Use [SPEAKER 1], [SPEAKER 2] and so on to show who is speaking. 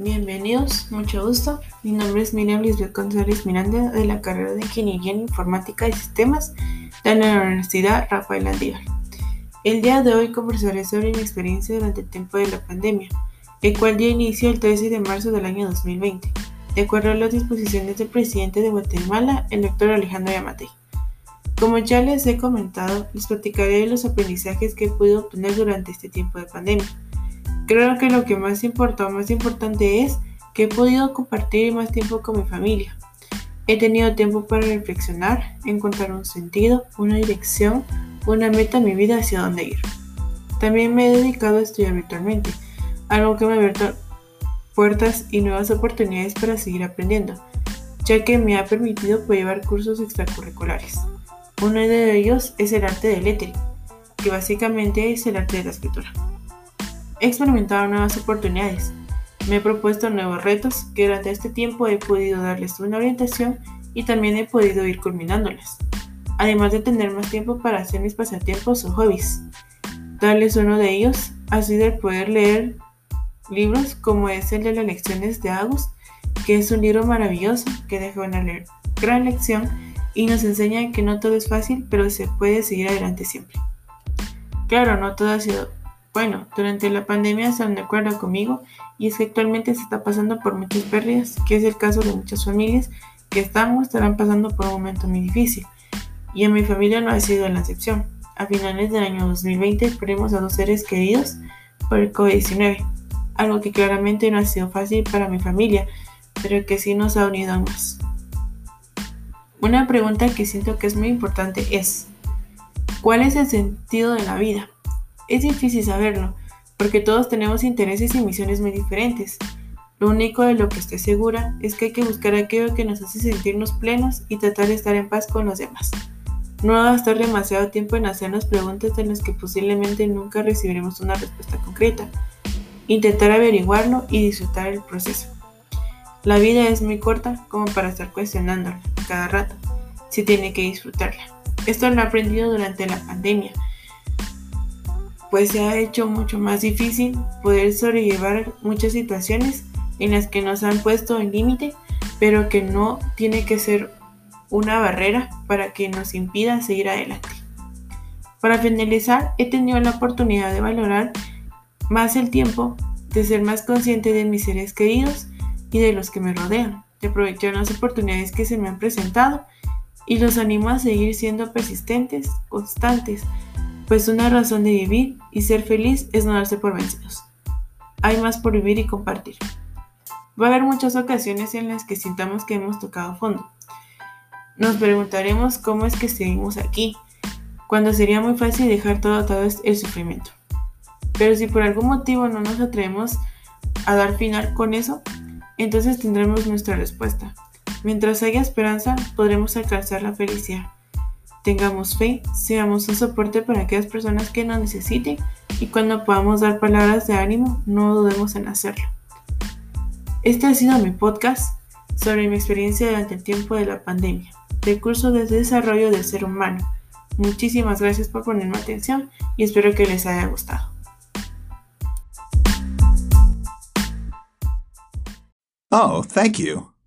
[SPEAKER 1] Bienvenidos, mucho gusto. Mi nombre es Miriam Lisbeth González Miranda de la carrera de Ingeniería en Informática y Sistemas de la Universidad Rafael Andívar. El día de hoy conversaré sobre mi experiencia durante el tiempo de la pandemia, el cual dio inicio el 13 de marzo del año 2020, de acuerdo a las disposiciones del presidente de Guatemala, el doctor Alejandro Yamatei. Como ya les he comentado, les platicaré de los aprendizajes que podido obtener durante este tiempo de pandemia Creo que lo que más importa más importante es que he podido compartir más tiempo con mi familia. He tenido tiempo para reflexionar, encontrar un sentido, una dirección, una meta en mi vida hacia dónde ir. También me he dedicado a estudiar virtualmente, algo que me ha abierto puertas y nuevas oportunidades para seguir aprendiendo, ya que me ha permitido llevar cursos extracurriculares. Uno de ellos es el arte del lettering, que básicamente es el arte de la escritura. He experimentado nuevas oportunidades. Me he propuesto nuevos retos que durante este tiempo he podido darles una orientación y también he podido ir culminándolas. Además de tener más tiempo para hacer mis pasatiempos o hobbies. Darles uno de ellos ha sido el poder leer libros como es el de las lecciones de Agus, que es un libro maravilloso que deja una gran lección y nos enseña que no todo es fácil, pero se puede seguir adelante siempre. Claro, no todo ha sido bueno, durante la pandemia están de acuerdo conmigo y es que actualmente se está pasando por muchas pérdidas, que es el caso de muchas familias que están o estarán pasando por un momento muy difícil. Y en mi familia no ha sido la excepción. A finales del año 2020 perdimos a dos seres queridos por el COVID-19, algo que claramente no ha sido fácil para mi familia, pero que sí nos ha unido a más. Una pregunta que siento que es muy importante es, ¿cuál es el sentido de la vida? Es difícil saberlo, porque todos tenemos intereses y misiones muy diferentes. Lo único de lo que estoy segura es que hay que buscar aquello que nos hace sentirnos plenos y tratar de estar en paz con los demás. No gastar demasiado tiempo en hacernos preguntas de las que posiblemente nunca recibiremos una respuesta concreta. Intentar averiguarlo y disfrutar el proceso. La vida es muy corta como para estar cuestionándola cada rato, si tiene que disfrutarla. Esto lo he aprendido durante la pandemia pues se ha hecho mucho más difícil poder sobrellevar muchas situaciones en las que nos han puesto en límite, pero que no tiene que ser una barrera para que nos impida seguir adelante. Para finalizar, he tenido la oportunidad de valorar más el tiempo, de ser más consciente de mis seres queridos y de los que me rodean, de aprovechar las oportunidades que se me han presentado y los animo a seguir siendo persistentes, constantes, pues una razón de vivir y ser feliz es no darse por vencidos. Hay más por vivir y compartir. Va a haber muchas ocasiones en las que sintamos que hemos tocado fondo. Nos preguntaremos cómo es que seguimos aquí, cuando sería muy fácil dejar todo atado el sufrimiento. Pero si por algún motivo no nos atrevemos a dar final con eso, entonces tendremos nuestra respuesta. Mientras haya esperanza, podremos alcanzar la felicidad. Tengamos fe, seamos un soporte para aquellas personas que nos necesiten y cuando podamos dar palabras de ánimo, no dudemos en hacerlo. Este ha sido mi podcast sobre mi experiencia durante el tiempo de la pandemia, del curso de desarrollo del ser humano. Muchísimas gracias por ponerme atención y espero que les haya gustado.
[SPEAKER 2] Oh, thank you.